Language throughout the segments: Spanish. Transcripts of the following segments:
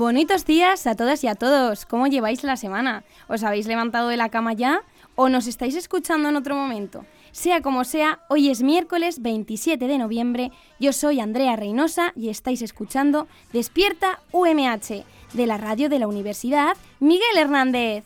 Bonitos días a todas y a todos. ¿Cómo lleváis la semana? ¿Os habéis levantado de la cama ya o nos estáis escuchando en otro momento? Sea como sea, hoy es miércoles 27 de noviembre. Yo soy Andrea Reynosa y estáis escuchando Despierta UMH de la radio de la Universidad Miguel Hernández.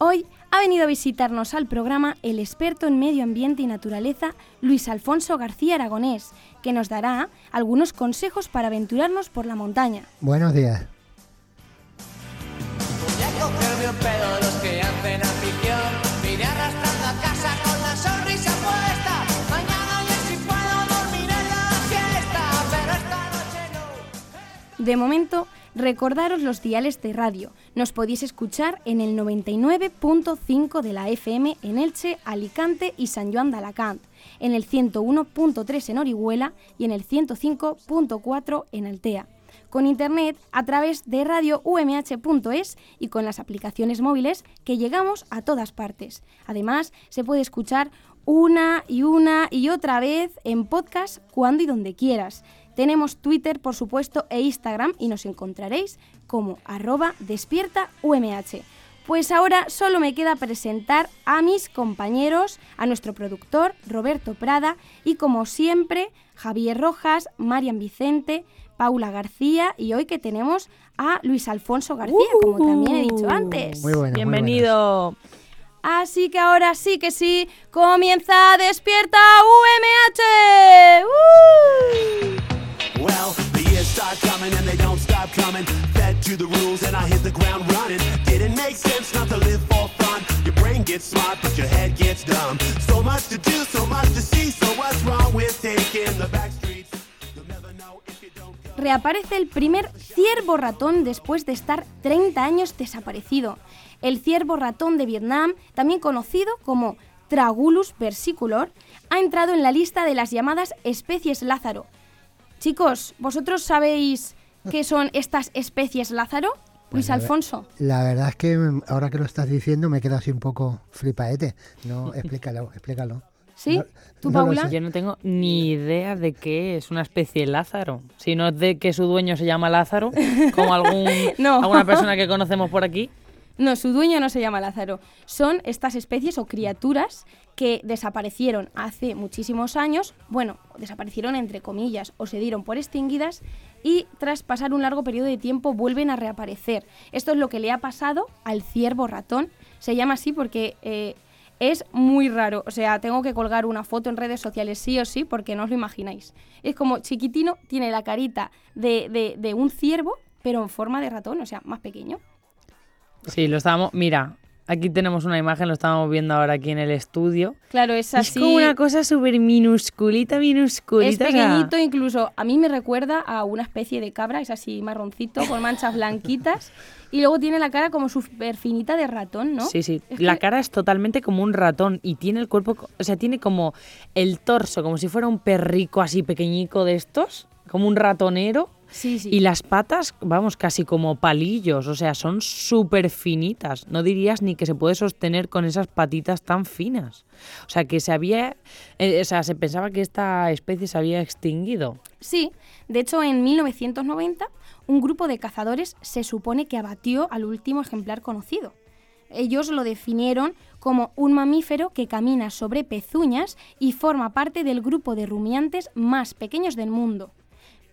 Hoy ha venido a visitarnos al programa el experto en medio ambiente y naturaleza Luis Alfonso García Aragonés, que nos dará algunos consejos para aventurarnos por la montaña. Buenos días. De momento, recordaros los diales de radio. Nos podéis escuchar en el 99.5 de la FM en Elche, Alicante y San Joan de Alacant, en el 101.3 en Orihuela y en el 105.4 en Altea. Con internet a través de radioumh.es y con las aplicaciones móviles que llegamos a todas partes. Además, se puede escuchar una y una y otra vez en podcast cuando y donde quieras. Tenemos Twitter, por supuesto, e Instagram y nos encontraréis como arroba despierta UMH. Pues ahora solo me queda presentar a mis compañeros, a nuestro productor Roberto Prada y como siempre Javier Rojas, Marian Vicente, Paula García y hoy que tenemos a Luis Alfonso García, como también he dicho antes. Muy buenas. Bienvenido. Así que ahora sí que sí, comienza Despierta UMH. ¡Uh! Well, the years start coming and they don't stop coming. Fed to the rules and I hit the ground running. Didn't make sense not to live for fun. Your brain gets smart, but your head gets dumb. So much to do, so much to see. So what's wrong with taking the back streets? Reaparece el primer ciervo ratón después de estar 30 años desaparecido. El ciervo ratón de Vietnam, también conocido como Tragulus versicolor, ha entrado en la lista de las llamadas especies Lázaro. Chicos, ¿vosotros sabéis qué son estas especies Lázaro? Luis Pues ver. Alfonso. La verdad es que mm, ahora que lo estás diciendo me quedo así un poco flipaete. No, explícalo, explícalo. ¿Sí? No- ¿Tú, no Paula? Yo no tengo ni idea de qué es una especie de Lázaro. Si no es de que su dueño se llama Lázaro, como algún, No. alguna persona que conocemos por aquí. No, su dueño no se llama Lázaro. Son estas especies o criaturas que desaparecieron hace muchísimos años, bueno, desaparecieron entre comillas o se dieron por extinguidas y tras pasar un largo periodo de tiempo vuelven a reaparecer. Esto es lo que le ha pasado al ciervo ratón. Se llama así porque eh, es muy raro. O sea, tengo que colgar una foto en redes sociales sí o sí porque no os lo imagináis. Es como chiquitino, tiene la carita de, de- de un ciervo, pero en forma de ratón, o sea, más pequeño. Sí, lo estábamos. Mira, aquí tenemos una imagen, lo estamos viendo ahora aquí en el estudio. Claro, es Es así. como una cosa súper minusculita, minusculita. Es o sea, pequeñito, incluso a mí me recuerda a una especie de cabra, es así marroncito, con manchas blanquitas. Y luego tiene la cara como súper finita de ratón, ¿no? Sí, sí. Es La que- cara es totalmente como un ratón y tiene el cuerpo, o sea, tiene como el torso, como si fuera un perrico así pequeñico de estos, como un ratonero. Sí, sí. Y las patas, vamos, casi como palillos, o sea, son súper finitas. No dirías ni que se puede sostener con esas patitas tan finas. O sea, que se había, eh, o sea, se pensaba que esta especie se había extinguido. Sí, de hecho en 1990 un grupo de cazadores se supone que abatió al último ejemplar conocido. Ellos lo definieron como un mamífero que camina sobre pezuñas y forma parte del grupo de rumiantes más pequeños del mundo.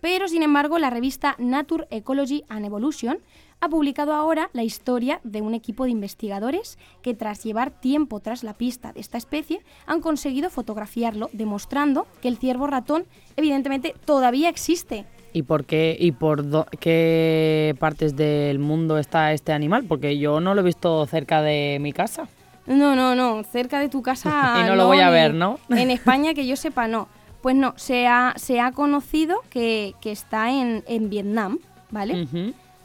Pero, sin embargo, la revista Nature Ecology and Evolution ha publicado ahora la historia de un equipo de investigadores que tras llevar tiempo tras la pista de esta especie han conseguido fotografiarlo, demostrando que el ciervo ratón evidentemente todavía existe. ¿Y por qué y por do- qué partes del mundo está este animal? Porque yo no lo he visto cerca de mi casa. No, no, no, cerca de tu casa. Y no lo voy a ver, ¿no? En España, que yo sepa, no. Pues no, se ha, se ha conocido que, que está en, en Vietnam, ¿vale?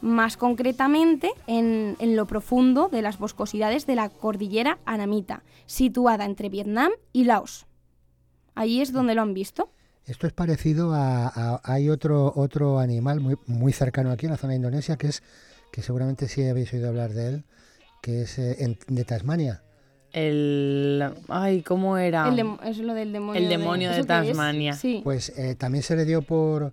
Más concretamente en, en lo profundo de las boscosidades de la cordillera Anamita, situada entre Vietnam y Laos. Allí es donde lo han visto. Esto es parecido a, a- hay otro otro animal muy muy cercano aquí en la zona de Indonesia que es que seguramente sí habéis oído hablar de él, que es eh, en- de Tasmania. El. Ay, ¿cómo era? El es lo del demonio. El demonio de. Tasmania. Sí. Pues eh, también se le dio por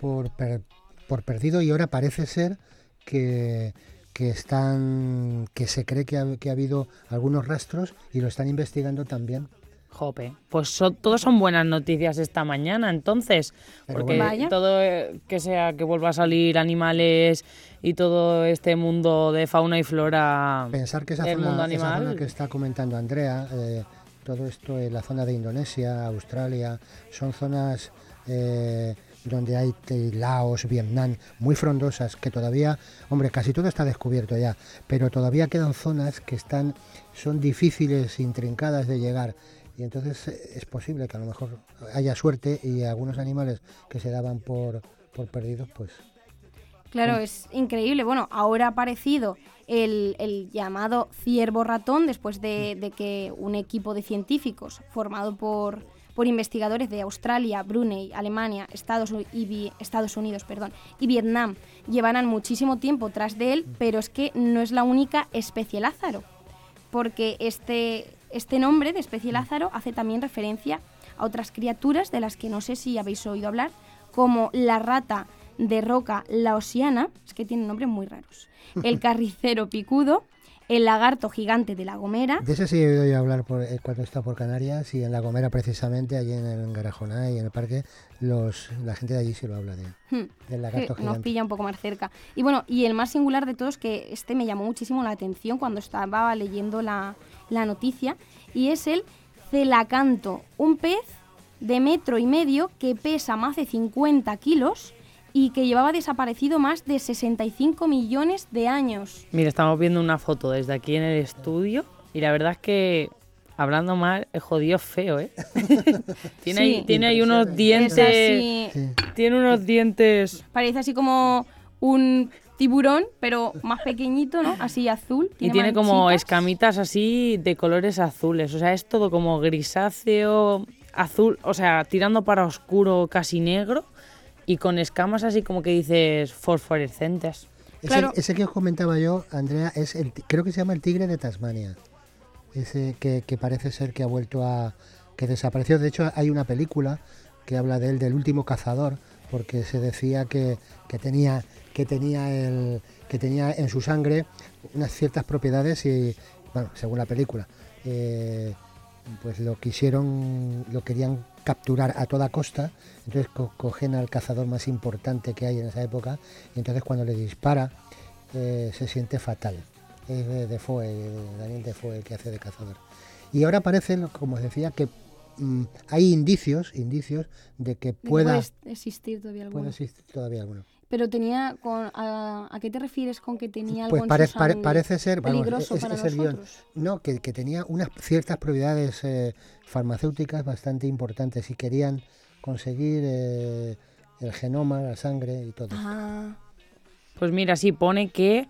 por, per- por perdido y ahora parece ser que que están que se cree que ha, que ha habido algunos rastros y lo están investigando también. Jope. Pues son, todos son buenas noticias esta mañana, entonces. Pero Porque bueno. Todo eh, que sea que vuelva a salir animales y todo este mundo de fauna y flora. Pensar que esa del mundo zona, esa animal. zona que está comentando Andrea, eh, todo esto en la zona de Indonesia, Australia, son zonas eh, donde hay Laos, Vietnam, muy frondosas, que todavía, hombre, casi todo está descubierto ya, pero todavía quedan zonas que están, son difíciles, intrincadas de llegar. Y entonces eh, es posible que a lo mejor haya suerte y algunos animales que se daban por, por perdidos, pues Claro, es increíble. Bueno, ahora ha aparecido el, el llamado ciervo ratón después de, de que un equipo de científicos formado por, por investigadores de Australia, Brunei, Alemania, Estados, y Unidos perdón, y Vietnam llevarán muchísimo tiempo tras de él, pero es que no es la única especie Lázaro, porque este, este nombre de especie Lázaro hace también referencia a otras criaturas de las que no sé si habéis oído hablar, como la rata de roca laosiana, es que tienen nombres muy raros, el carricero picudo, el lagarto gigante de la Gomera, De ese sí he oído hablar por, eh, cuando está por Canarias y en La Gomera precisamente, allí en el Garajoná y en el parque, los, la gente de allí sí lo habla de, Hmm, del lagarto nos gigante. pilla un poco más cerca. Y bueno, y el más singular de todos, que este me llamó muchísimo la atención cuando estaba leyendo la, la noticia, y es el celacanto, un pez de metro y medio que pesa más de 50 kilos y que llevaba desaparecido más de 65 millones de años. Mira, estamos viendo una foto desde aquí en el estudio y la verdad es que, hablando mal, es jodido feo, ¿eh? tiene, ahí, tiene ahí unos Es dientes. así, Sí. Tiene unos dientes. parece así como un tiburón, pero más pequeñito, ¿no? Así azul. Y tiene como escamitas así de colores azules. O sea, es todo como grisáceo, azul, o sea, tirando para oscuro, casi negro. Y con escamas así como que dices fosforescentes. Ese, Claro. ese que os comentaba yo, Andrea, es el, creo que se llama el tigre de Tasmania. Ese que, que parece ser que ha vuelto a... que desapareció. De hecho, hay una película que habla de él, del último cazador, porque se decía que, que tenía que tenía el que tenía en su sangre unas ciertas propiedades y bueno según la película eh, pues lo quisieron lo querían capturar a toda costa. Entonces co- cogen al cazador más importante que hay en esa época y entonces cuando le dispara eh, se siente fatal. Es de de Daniel Defoe el que hace de cazador. Y ahora parece como os decía que mm, hay indicios indicios de que De que pueda puede existir todavía alguno. puede existir todavía alguno Pero tenía con a, ¿a qué te refieres con que tenía algo Pues en pare- su pare- parece ser, vamos, peligroso es- para es el guion. No, que, que tenía unas ciertas propiedades eh, farmacéuticas bastante importantes y querían conseguir eh, el genoma, la sangre y todo. Ah, Pues mira, sí, pone que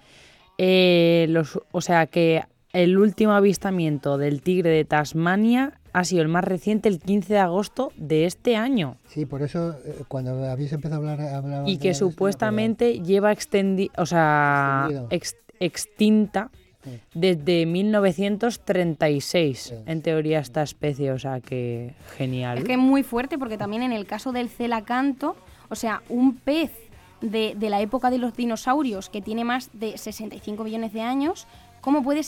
eh, los, o sea que el último avistamiento del tigre de Tasmania ha sido el más reciente el 15 de agosto de este año. Sí, por eso eh, cuando habéis empezado a hablar... Y que supuestamente lleva extendi o sea, Extendido. ex- extinta Sí. desde 1936, Sí. en teoría, esta especie. O sea que genial. es que es muy fuerte porque también en el caso del celacanto, o sea, un pez de, de la época de los dinosaurios que tiene más de 65 millones de años, ¿cómo puede,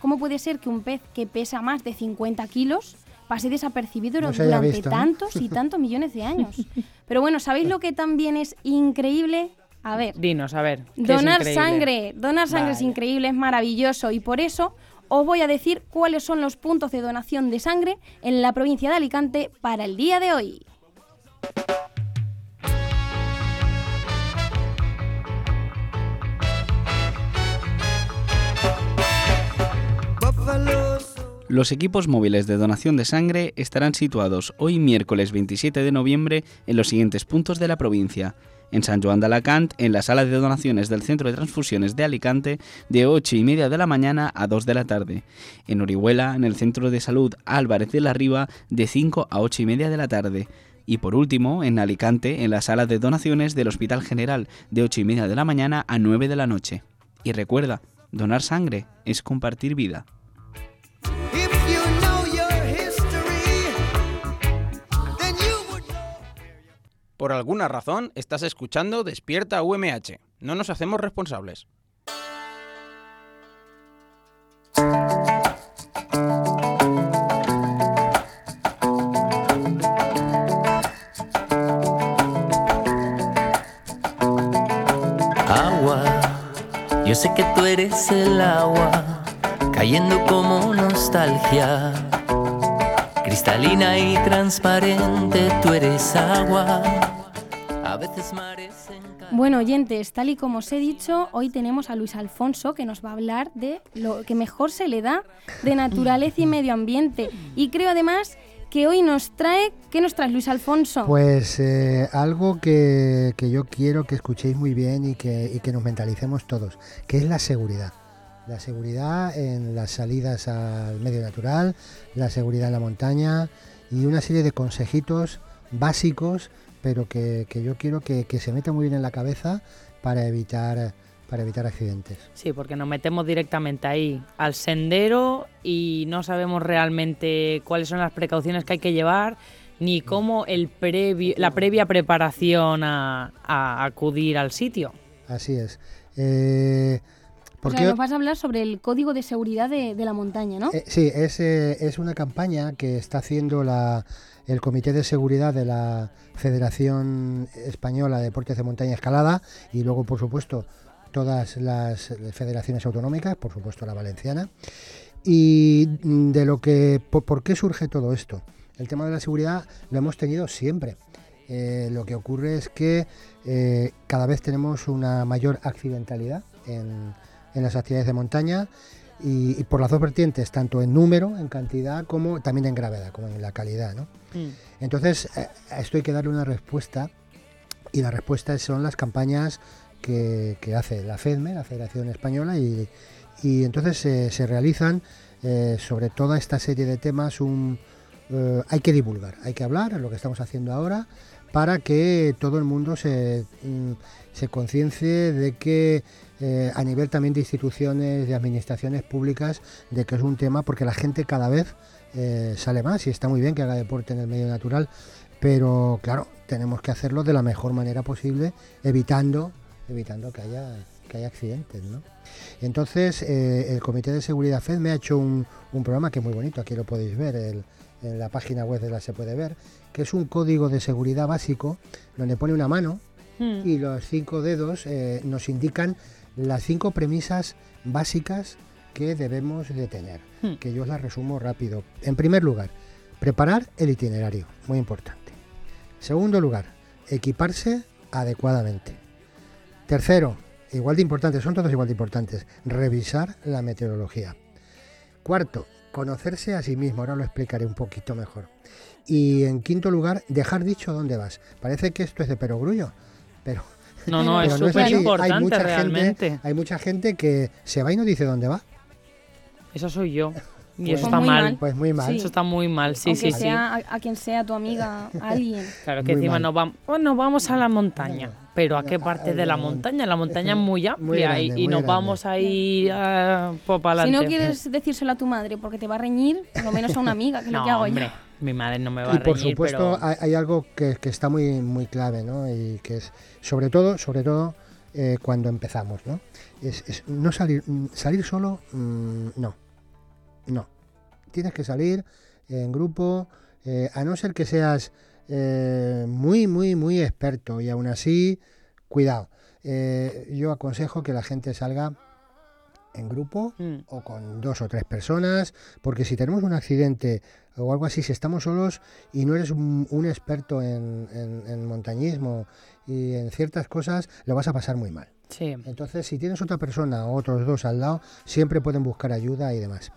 ¿cómo puede ser que un pez que pesa más de 50 kilos pase desapercibido No durante visto, ¿no? tantos y tantos millones de años? Pero bueno, ¿sabéis lo que también es increíble? A ver, Dinos, a ver. donar sangre. Donar sangre es increíble, es maravilloso y por eso os voy a decir cuáles son los puntos de donación de sangre en la provincia de Alicante para el día de hoy. Los equipos móviles de donación de sangre estarán situados hoy miércoles 27 de noviembre en los siguientes puntos de la provincia. En San Joan de Alacant, en la sala de donaciones del Centro de Transfusiones de Alicante, de 8 y media de la mañana a 2 de la tarde. En Orihuela, en el Centro de Salud Álvarez de la Riva, de 5 a 8 y media de la tarde. Y por último, en Alicante, en la sala de donaciones del Hospital General, de 8 y media de la mañana a 9 de la noche. Y recuerda, donar sangre es compartir vida. Por alguna razón estás escuchando Despierta UMH. No nos hacemos responsables. Agua, yo sé que tú eres el agua, cayendo como nostalgia. Cristalina y transparente, tú eres agua. A veces mares. Bueno, oyentes, tal y como os he dicho, hoy tenemos a Luis Alfonso que nos va a hablar de lo que mejor se le da de naturaleza y medio ambiente. Y creo además que hoy nos trae... ¿Qué nos trae Luis Alfonso? Pues eh, algo que, que yo quiero que escuchéis muy bien y que, y que nos mentalicemos todos, que es la seguridad. La seguridad en las salidas al medio natural, la seguridad en la montaña y una serie de consejitos básicos, pero que, que yo quiero que, que se meta muy bien en la cabeza para evitar, para evitar accidentes. Sí, porque nos metemos directamente ahí al sendero y no sabemos realmente cuáles son las precauciones que hay que llevar ni cómo el previo, la previa preparación a, a acudir al sitio. Así es. Eh, O ¿por sea, nos vas a hablar sobre el código de seguridad de, de la montaña, ¿no? Eh, sí, es, eh, es una campaña que está haciendo la, el Comité de Seguridad de la Federación Española de Deportes de Montaña Escalada y luego, por supuesto, todas las federaciones autonómicas, por supuesto la valenciana. Y de lo que, po- ¿por, qué surge todo esto? El tema de la seguridad lo hemos tenido siempre. Eh, lo que ocurre es que cada vez tenemos una mayor accidentalidad en, en las actividades de montaña y, y por las dos vertientes, tanto en número, en cantidad, como también en gravedad, como en la calidad. ¿no? Entonces, eh, a esto hay que darle una respuesta y la respuesta son las campañas que, que hace la FEDME, la Federación Española, y, y entonces eh, se realizan eh, sobre toda esta serie de temas. Un, eh, hay que divulgar, hay que hablar, lo que estamos haciendo ahora, para que todo el mundo se, mm, se conciencie de que eh, a nivel también de instituciones, de administraciones públicas, de que es un tema, porque la gente cada vez eh, sale más y está muy bien que haga deporte en el medio natural, pero claro, tenemos que hacerlo de la mejor manera posible, evitando, evitando que haya, que haya accidentes. ¿no? Entonces, eh, el Comité de Seguridad FED me ha hecho un, un programa que es muy bonito, aquí lo podéis ver, en la página web de la se puede ver, que es un código de seguridad básico donde pone una mano Y los cinco dedos eh, nos indican las cinco premisas básicas que debemos de tener, que yo las resumo rápido. En primer lugar, preparar el itinerario, muy importante. Segundo lugar, equiparse adecuadamente. Tercero, igual de importante, son todos igual de importantes, revisar la meteorología. Cuarto, conocerse a sí mismo, ahora lo explicaré un poquito mejor. Y en quinto lugar, dejar dicho dónde vas. Parece que esto es de perogrullo, pero No, no, es súper importante hay mucha realmente. Gente, hay mucha gente que se va y no dice dónde va. Eso soy yo. Y Pues eso está muy mal. mal. Pues muy mal. Eso está muy mal, sí, Aunque sí, sí. sea a, a quien sea tu amiga, a alguien. Claro que Muy encima mal. nos vamos, bueno, vamos a la montaña. Pero ¿a qué no, parte a- de la montaña? La montaña es muy amplia Muy grande, y, y muy nos grande. vamos a ir uh, pues, para Si adelante. no quieres decírselo a tu madre porque te va a reñir, por lo menos a una amiga, que es lo que hago hombre, yo. Mi madre no me va Y a por reñir, supuesto pero... hay, hay algo que, que está muy muy clave, ¿no? Y que es sobre todo, sobre todo eh, cuando empezamos, ¿no? Es, es no salir mm, salir solo, mm, no, no. Tienes que salir en grupo, eh, a no ser que seas eh, muy muy muy experto y aún así, cuidado. yo aconsejo que la gente salga en grupo Mm. o con dos o tres personas, porque si tenemos un accidente o algo así, si estamos solos y no eres un, un experto en, en- en montañismo y en ciertas cosas, lo vas a pasar muy mal. Sí. Entonces, si tienes otra persona o otros dos al lado, siempre pueden buscar ayuda y demás.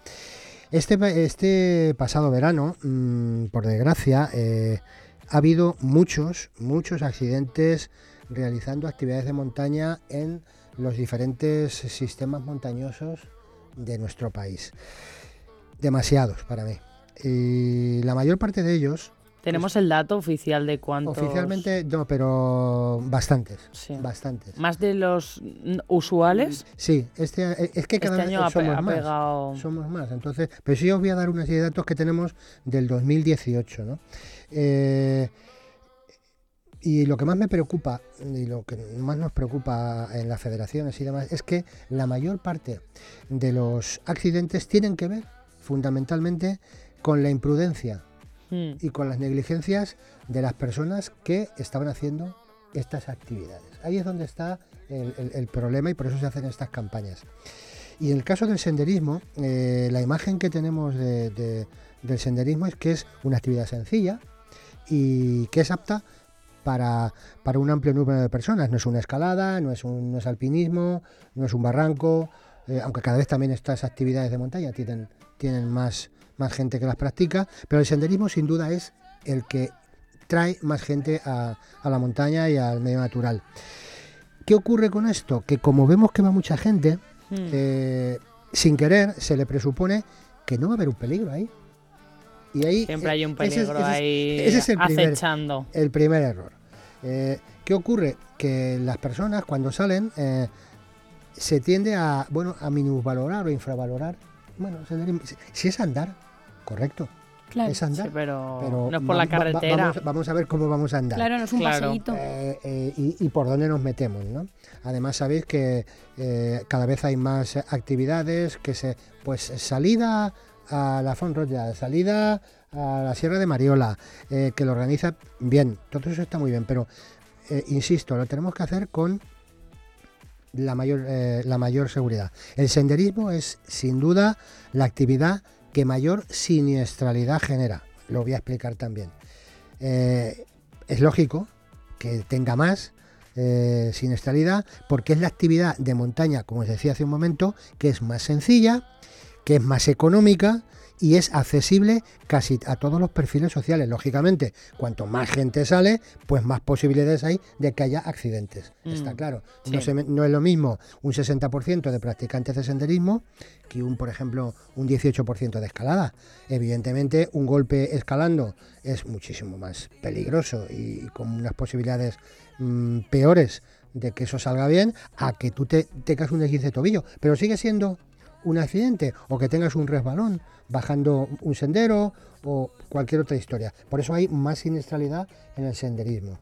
Este, este pasado verano, mm, por desgracia, eh, ha habido muchos, muchos accidentes realizando actividades de montaña en los diferentes sistemas montañosos de nuestro país. Demasiados para mí. Y la mayor parte de ellos, Tenemos el dato oficial de cuántos. oficialmente, no, pero bastantes. Sí. Bastantes. Más de los usuales. Sí, este, eh, es que cada Este año somos ha más. pegado. Somos más. Entonces, pero sí os voy a dar una serie de datos que tenemos del 2018, ¿no? Eh, y lo que más me preocupa y lo que más nos preocupa en las federaciones y demás es que la mayor parte de los accidentes tienen que ver fundamentalmente con la imprudencia Mm. y con las negligencias de las personas que estaban haciendo estas actividades. Ahí es donde está el, el- el problema y por eso se hacen estas campañas. Y en el caso del senderismo, eh, la imagen que tenemos de- de- del senderismo es que es una actividad sencilla y que es apta para, para un amplio número de personas. No es una escalada, no es, un, no es alpinismo, no es un barranco, eh, aunque cada vez también estas actividades de montaña tienen, tienen más, más gente que las practica, pero el senderismo sin duda es el que trae más gente a, a la montaña y al medio natural. ¿Qué ocurre con esto? Que como vemos que va mucha gente, Mm. eh, sin querer se le presupone que no va a haber un peligro ahí. Y ahí Siempre eh, hay un peligro ese es- ahí ese es el primer- acechando. el primer error. Eh, ¿Qué ocurre? Que las personas cuando salen eh, se tiende a bueno a minusvalorar o infravalorar. Bueno, si- es andar, correcto, Claro. es andar. Sí, pero, pero no es por la va- va- carretera. vamos, vamos a ver cómo vamos a andar. Claro, no es un Claro. paseíto. Eh, eh, y, y por dónde nos metemos, ¿no? Además sabéis que eh, cada vez hay más actividades que se, pues salida a la Font Royal, salida a la Sierra de Mariola, eh, que lo organiza bien, todo eso está muy bien, pero eh, insisto, lo tenemos que hacer con la mayor, eh, la mayor seguridad. El senderismo es sin duda la actividad que mayor siniestralidad genera. Lo voy a explicar también. Eh, es lógico que tenga más eh, siniestralidad porque es la actividad de montaña, como os decía hace un momento, que es más sencilla, que es más económica y es accesible casi a todos los perfiles sociales. Lógicamente, cuanto más gente sale, pues más posibilidades hay de que haya accidentes. Está Mm, claro. No, se es lo mismo un 60% de practicantes de senderismo que un, por ejemplo, un 18% de escalada. Evidentemente, un golpe escalando es muchísimo más peligroso y con unas posibilidades mm, peores de que eso salga bien a que tú te tengas un esguince de tobillo. Pero sigue siendo un accidente o que tengas un resbalón bajando un sendero o cualquier otra historia. Por eso hay más siniestralidad en el senderismo.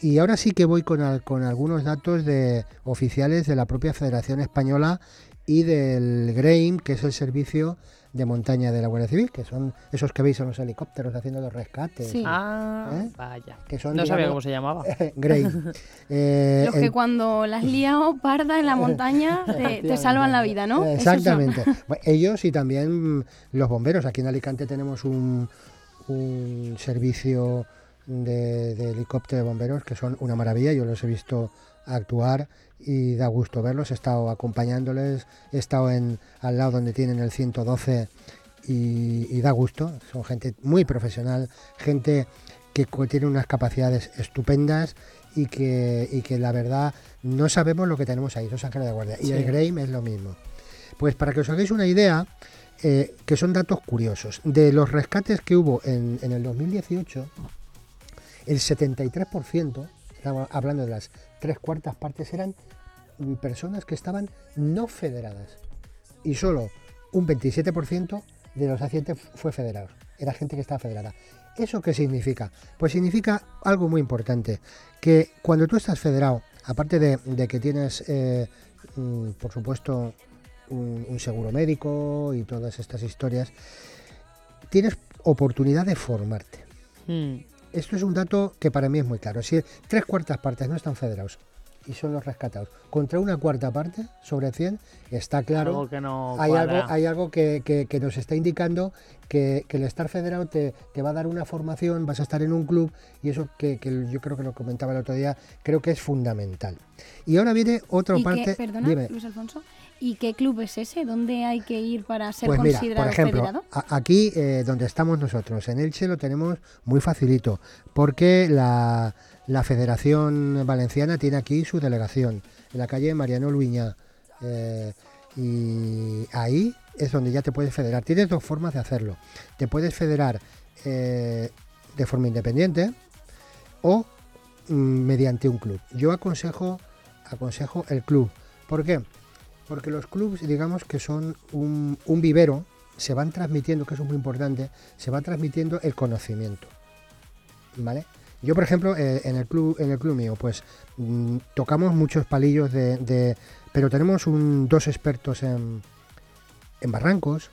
Y ahora sí que voy con, con algunos datos de oficiales de la propia Federación Española y del GREIM, que es el servicio de montaña de la Guardia Civil, que son esos que veis en los helicópteros haciendo los rescates. Sí. Ah, ¿Eh? vaya. Que son, No sabía cómo se llamaba. GREIM. Eh, Los el- que cuando las has liado parda en la montaña te, te salvan la vida, ¿no? Exactamente. Ellos y también los bomberos. Aquí en Alicante tenemos un, un servicio de, de helicóptero de bomberos que son una maravilla. Yo los he visto actuar y da gusto verlos. He estado acompañándoles, he estado en, al lado donde tienen el 112 y, y da gusto. Son gente muy profesional, gente que tiene unas capacidades estupendas y que, y que la verdad no sabemos lo que tenemos ahí, esos ángeles de guardia. Y el Greim es lo mismo. Pues para que os hagáis una idea, eh, que son datos curiosos, de los rescates que hubo en, en el 2018, el 73%, estamos hablando de las tres cuartas partes, eran mm, personas que estaban no federadas. Y solo un 27% de los accidentes fue federado. Era gente que estaba federada. ¿Eso qué significa? Pues significa algo muy importante, que cuando tú estás federado, aparte de, que tienes, eh, mm, por supuesto, un, seguro médico y todas estas historias, tienes oportunidad de formarte. Mm, Esto es un dato que para mí es muy claro. Si tres cuartas partes no están federados y son los rescatados. Contra una cuarta parte sobre 100 está claro. Algo que no hay, algo, hay algo que, que- que nos está indicando que, que el estar federado te, te va a dar una formación, vas a estar en un club y eso que, que yo creo que lo comentaba el otro día, creo que es fundamental. Y ahora viene otra ¿Y parte. perdona, dime. Luis Alfonso, ¿y qué club es ese? ¿Dónde hay que ir para ser Pues mira, considerado por ejemplo, federado? a- aquí eh, donde estamos nosotros, en Elche lo tenemos muy facilito, porque la, la Federación Valenciana tiene aquí su delegación, en la calle Mariano Luiña. eh, y ahí es donde ya te puedes federar. Tienes dos formas de hacerlo. Te puedes federar eh, de forma independiente o mm, mediante un club. Yo aconsejo, aconsejo el club. ¿Por qué? Porque los clubes, digamos que son un, vivero, se van transmitiendo, que eso es muy importante, se va transmitiendo el conocimiento. ¿Vale? Yo, por ejemplo, eh, en el club, en el club mío, pues mm, tocamos muchos palillos de, pero tenemos un, dos expertos en, en barrancos,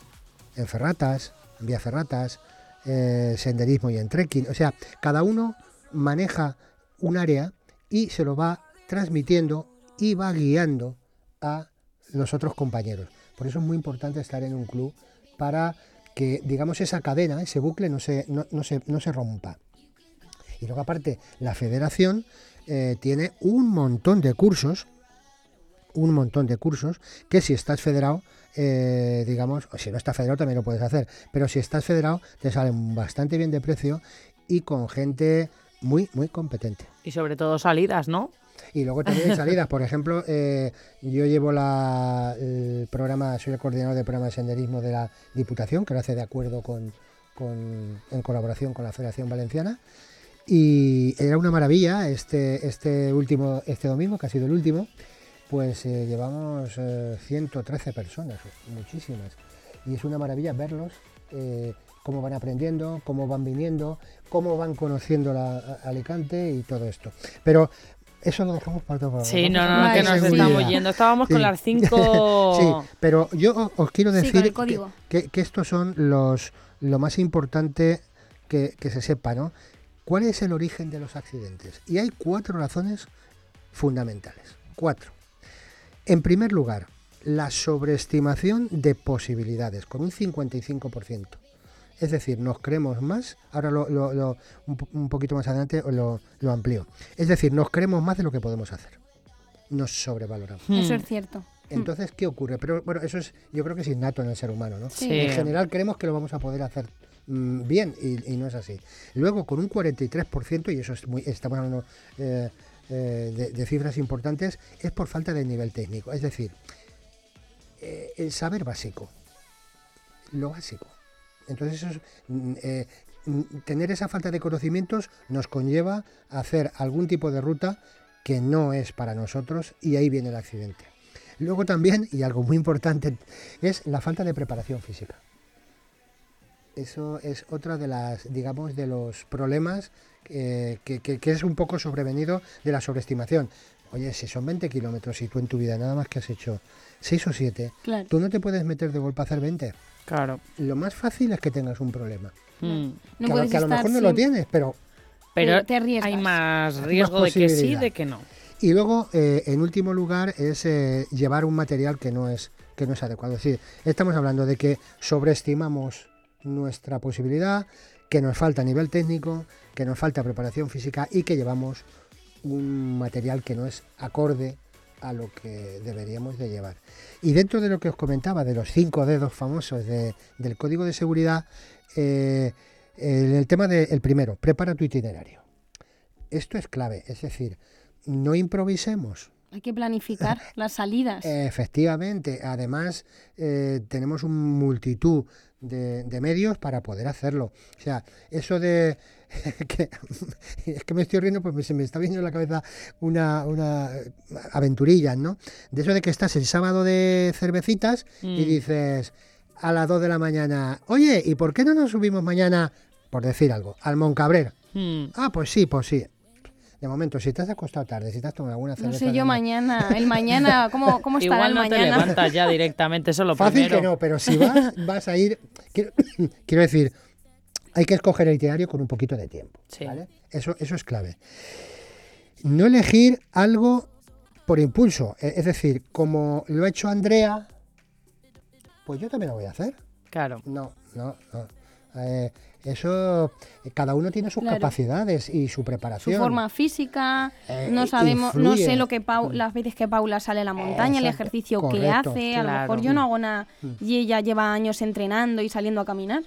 en ferratas, en vía ferratas, eh, senderismo y en trekking. O sea, cada uno maneja un área y se lo va transmitiendo y va guiando a los otros compañeros. Por eso es muy importante estar en un club para que, digamos, esa cadena, ese bucle no se, no, no se, no se rompa. Y luego aparte, la federación eh, tiene un montón de cursos, un montón de cursos, que si estás federado, eh, digamos, o si no estás federado también lo puedes hacer, pero si estás federado te salen bastante bien de precio y con gente muy, muy competente. Y sobre todo salidas, ¿no? Y luego también hay salidas, por ejemplo, eh, yo llevo la, el programa, soy el coordinador del programa de senderismo de la Diputación, que lo hace de acuerdo con, con- en colaboración con la Federación Valenciana. Y era una maravilla este, este último, este domingo, que ha sido el último, pues eh, llevamos eh, 113 personas, muchísimas. Y es una maravilla verlos, eh, cómo van aprendiendo, cómo van viniendo, cómo van conociendo la, a- Alicante y todo esto. Pero eso lo dejamos para otro programa. Sí, no, no, no, que nos seguridad. estamos yendo. Estábamos con las cinco... sí, pero yo os quiero decir que, que- que estos son los lo más importante que, que se sepa, ¿no? ¿Cuál es el origen de los accidentes? Y hay cuatro razones fundamentales. Cuatro. En primer lugar, la sobreestimación de posibilidades, con un 55%. Es decir, nos creemos más, ahora lo, lo- lo- un, po- un poquito más adelante lo, lo amplío. Es decir, nos creemos más de lo que podemos hacer. Nos sobrevaloramos. Eso Hmm. es cierto. Entonces, ¿qué ocurre? Pero bueno, eso es, yo creo que es innato en el ser humano, ¿no? Sí. En general creemos que lo vamos a poder hacer mm, bien y, y no es así. Luego, con un 43%, y eso es muy, estamos hablando eh, eh, de, de cifras importantes, es por falta de nivel técnico. Es decir, eh, el saber básico, lo básico. Entonces, eso es, mm, eh, mm, tener esa falta de conocimientos nos conlleva a hacer algún tipo de ruta que no es para nosotros y ahí viene el accidente. Luego también, y algo muy importante, es la falta de preparación física. Eso es otra de las, digamos, de los problemas eh, que, que- que es un poco sobrevenido de la sobreestimación. Oye, si son 20 kilómetros y tú en tu vida nada más que has hecho 6 o 7, Claro. tú no te puedes meter de golpe a hacer 20. Claro. Lo más fácil es que tengas un problema. Mm. No que, a, lo- puedes que a lo estar mejor no lo tienes, pero Pero te arriesgas. hay más Hay más riesgo de que sí de que no. Y luego, eh, en último lugar, es eh, llevar un material que no es que no es adecuado. Es decir, estamos hablando de que sobreestimamos nuestra posibilidad, que nos falta nivel técnico, que nos falta preparación física y que llevamos un material que no es acorde a lo que deberíamos de llevar. Y dentro de lo que os comentaba, de los cinco dedos famosos de- del código de seguridad, eh, el, el tema del primero, prepara tu itinerario. Esto es clave, es decir, no improvisemos. Hay que planificar las salidas. Efectivamente, además eh, tenemos un multitud de, de medios para poder hacerlo. O sea, eso de... que, es que me estoy riendo porque se me está viendo en la cabeza una, una aventurilla, ¿no? De eso de que estás el sábado de cervecitas y Mm. dices a las 2 de la mañana, oye, ¿y por qué no nos subimos mañana, por decir algo, al Moncabrera? Mm. Ah, pues sí, pues sí. De momento, si te has acostado tarde, si te has tomado alguna no cerveza... sé de yo ma- mañana, el mañana, ¿cómo, cómo estará Igual el no te mañana? levantas ya directamente, eso es lo Fácil primero. que no, pero si vas, vas a ir. Quiero, quiero decir, hay que escoger el itinerario con un poquito de tiempo. Sí. ¿vale? Eso, eso es clave. No elegir algo por impulso. Eh, Es decir, como lo ha hecho Andrea, pues yo también lo voy a hacer. Claro. No, no, no. Eh, eso, eh, cada uno tiene sus Claro. capacidades y su Su preparación. forma física, Eh, no sabemos, no sé lo que Pau- las veces que Paula sale a la montaña, el ejercicio que hace, a lo Claro. mejor yo no hago nada Mm. y ella lleva años entrenando y saliendo a caminar.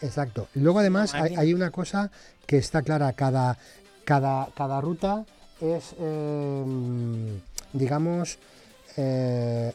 Exacto. Luego además hay, una cosa que está clara, cada, cada, cada ruta es, eh, digamos, eh,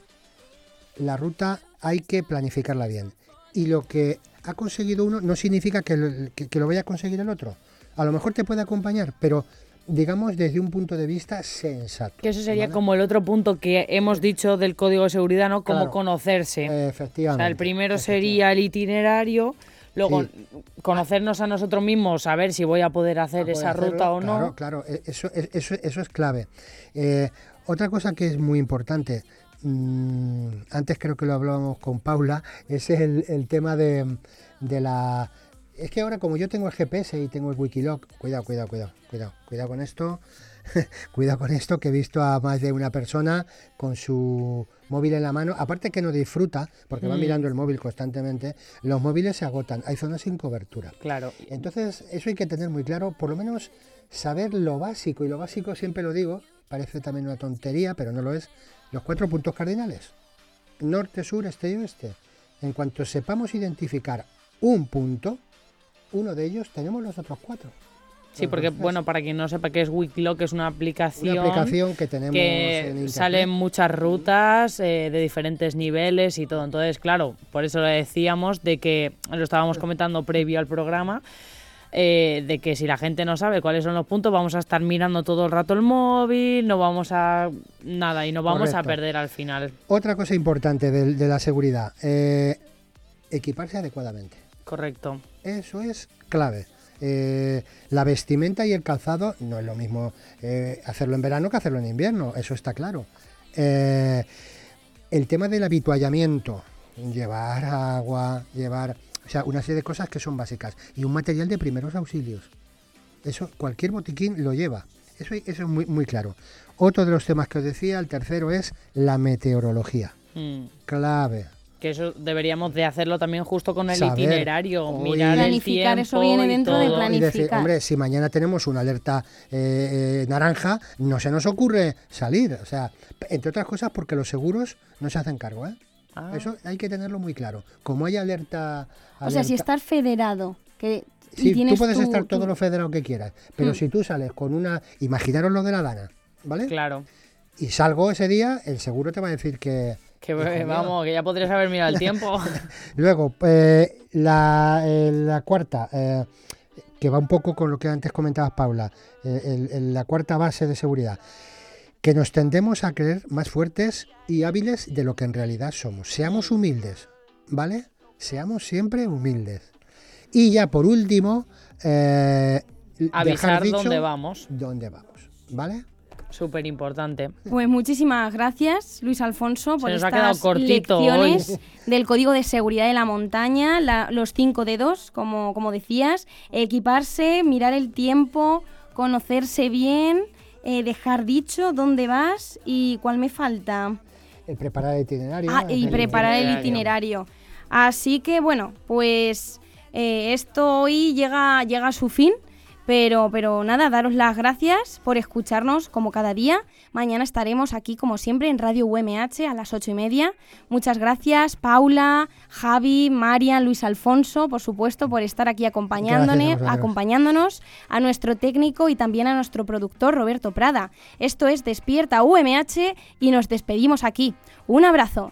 la ruta hay que planificarla bien. Y lo que ha conseguido uno no significa que, lo- que- que lo vaya a conseguir el otro. A lo mejor te puede acompañar, pero digamos desde un punto de vista sensato. Que eso sería ¿vale? como el otro punto que hemos dicho del código de seguridad, ¿no? Como Claro. conocerse. O Efectivamente. sea, el primero efectivamente. sería el itinerario, luego Sí. conocernos a nosotros mismos, saber si voy a poder hacer a poder esa hacerlo, ruta o no. Claro, claro, e- eso, e- eso, eso es clave. Eh, otra cosa que es muy importante, mm, antes creo que lo hablábamos con Paula, es el, el tema de, de la... Es que ahora como yo tengo el GPS y tengo el Wikiloc, cuidado, cuidado, cuidado, cuidado, cuidado con esto, cuidado con esto que he visto a más de una persona con su móvil en la mano, aparte que no disfruta, porque va Mm. mirando el móvil constantemente, los móviles se agotan, hay zonas sin cobertura. Claro. Entonces, eso hay que tener muy claro, por lo menos saber lo básico, y lo básico siempre lo digo, parece también una tontería, pero no lo es, los cuatro puntos cardinales, norte, sur, este y oeste. En cuanto sepamos identificar un punto, uno de ellos tenemos los otros cuatro. Sí, porque, bueno, para quien no sepa qué es Wikiloc, es una aplicación, una aplicación que tenemos en que salen muchas rutas eh, de diferentes niveles y todo. Entonces, claro, por eso le decíamos de que, lo estábamos comentando previo al programa, eh, de que si la gente no sabe cuáles son los puntos, vamos a estar mirando todo el rato el móvil, no vamos a nada y nos vamos a perder al final. Otra cosa importante de, de la seguridad, eh, equiparse adecuadamente. Correcto. Eso es clave. Eh, la vestimenta y el calzado no es lo mismo eh, hacerlo en verano que hacerlo en invierno, eso está claro. Eh, el tema del habituallamiento, llevar agua, llevar, o sea, una serie de cosas que son básicas y un material de primeros auxilios. Eso cualquier botiquín lo lleva. Eso, eso es muy, muy claro. Otro de los temas que os decía, el tercero es la meteorología. Mm. Clave. Que eso deberíamos de hacerlo también justo con el Saber. itinerario, Oye. mirar el Planificar, eso viene dentro de todo. plan- Y decir, Planificar. hombre, si mañana tenemos una alerta eh, eh, naranja, no se nos ocurre salir. O sea, entre otras cosas porque los seguros no se hacen cargo, ¿eh? Ah. Eso hay que tenerlo muy claro. Como hay alerta... O sea, si estás federado, que y Sí, tú puedes estar todo lo federado que quieras, pero Mm. si tú sales con una... Imaginaros lo de la Dana, ¿vale? Claro. Y salgo ese día, el seguro te va a decir que... Que eh, vamos, que ya podrías haber mirado el tiempo. Luego, eh, la, eh, la cuarta, eh, que va un poco con lo que antes comentabas, Paula, el- el- la cuarta base de seguridad, que nos tendemos a creer más fuertes y hábiles de lo que en realidad somos. Seamos humildes, ¿vale? Seamos siempre humildes. Y ya por último, Avisar dicho dónde vamos. dónde vamos, ¿vale? Súper importante. Pues muchísimas gracias, Luis Alfonso, por estas lecciones hoy. del Código de Seguridad de la Montaña, la- los cinco dedos, como, como decías, equiparse, mirar el tiempo, conocerse bien, eh, dejar dicho dónde vas y cuál me falta. El preparar el itinerario. Ah, y el preparar el itinerario. itinerario. Así que bueno, pues eh, esto hoy llega, llega a su fin. Pero, pero nada, daros las gracias por escucharnos como cada día. Mañana estaremos aquí como siempre en Radio UMH a las ocho y media. Muchas gracias Paula, Javi, Marian, Luis Alfonso, por supuesto, por estar aquí acompañándonos, a acompañándonos, a nuestro técnico y también a nuestro productor Roberto Prada. Esto es Despierta UMH y nos despedimos aquí. Un abrazo.